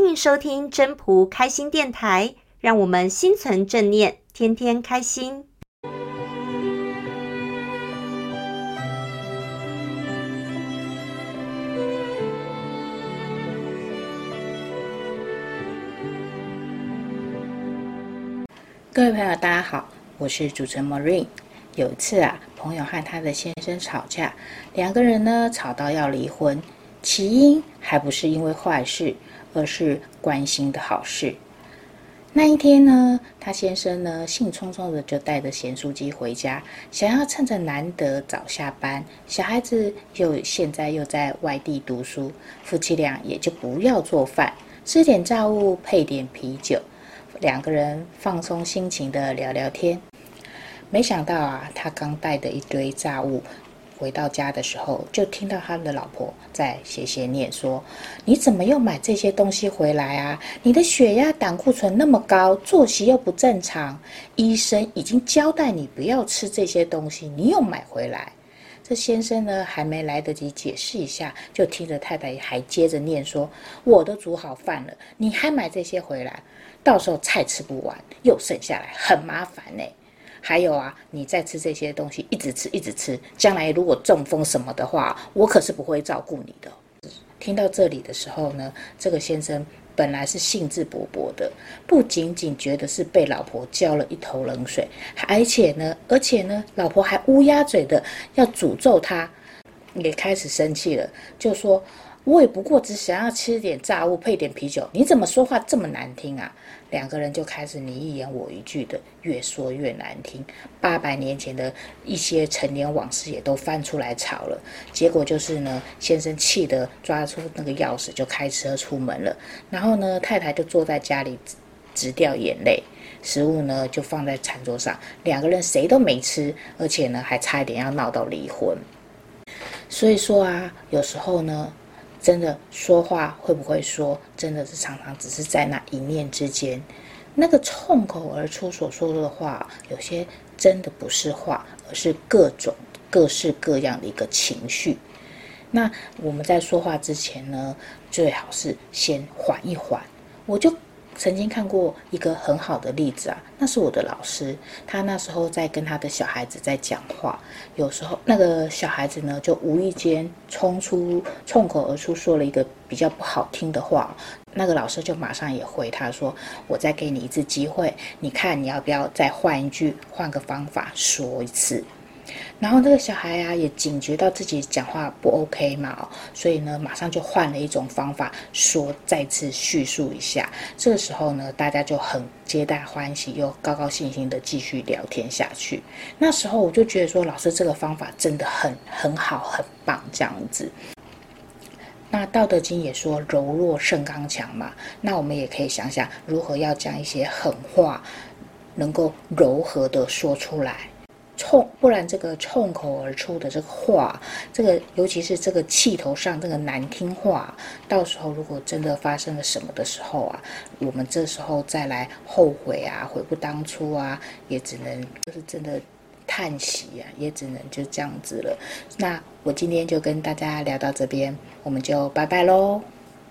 欢迎收听真仆开心电台，让我们心存正念，天天开心。各位朋友，大家好，我是主持人 Marine。有一次啊，朋友和他的先生吵架，两个人呢吵到要离婚，起因还不是因为坏事，而是关心的好事。那一天呢，他先生呢兴冲冲的就带着咸酥鸡回家，想要趁着难得早下班，小孩子又现在又在外地读书，夫妻俩也就不要做饭，吃点炸物配点啤酒。两个人放松心情的聊聊天，没想到啊，他刚带的一堆炸物回到家的时候，就听到他的老婆在斜斜念说：“你怎么又买这些东西回来啊？你的血压、胆固醇那么高，作息又不正常，医生已经交代你不要吃这些东西，你又买回来。”这先生呢，还没来得及解释一下，就听着太太还接着念说：“我都煮好饭了，你还买这些回来？”到时候菜吃不完，又剩下来，很麻烦呢。还有啊，你再吃这些东西，一直吃，一直吃，将来如果中风什么的话，我可是不会照顾你的。听到这里的时候呢，这个先生本来是兴致勃勃的，不仅仅觉得是被老婆浇了一头冷水，而且呢，而且呢，老婆还乌鸦嘴的要诅咒他，也开始生气了，就说。我也不过只想要吃点炸物配点啤酒，你怎么说话这么难听啊？两个人就开始你一言我一句的，越说越难听。八百年前的一些陈年往事也都翻出来吵了。结果就是呢，先生气得抓出那个钥匙就开车出门了，然后呢，太太就坐在家里直掉眼泪。食物呢就放在餐桌上，两个人谁都没吃，而且呢还差一点要闹到离婚。所以说啊，有时候呢。真的说话会不会说，真的是常常只是在那一念之间，那个冲口而出所说的话，有些真的不是话，而是各种各式各样的一个情绪。那我们在说话之前呢，最好是先缓一缓。我就。曾经看过一个很好的例子啊，那是我的老师，他那时候在跟他的小孩子在讲话，有时候那个小孩子呢就无意间冲出冲口而出说了一个比较不好听的话，那个老师就马上也回他说：“我再给你一次机会，你看你要不要再换一句，换个方法说一次。”然后那个小孩、啊，也警觉到自己讲话不 OK 嘛，哦所以呢，马上就换了一种方法说，再次叙述一下。这个时候呢，大家就很皆大欢喜，又高高兴兴的继续聊天下去。那时候我就觉得说，老师这个方法真的很很好，很棒，这样子。那《道德经》也说柔弱胜刚强嘛，那我们也可以想想如何要将一些狠话，能够柔和的说出来。冲，不然这个冲口而出的这个话，这个尤其是这个气头上这个难听话，到时候如果真的发生了什么的时候啊，我们这时候再来后悔啊，悔不当初啊，也只能就是真的叹息啊，也只能就这样子了。那我今天就跟大家聊到这边，我们就拜拜喽。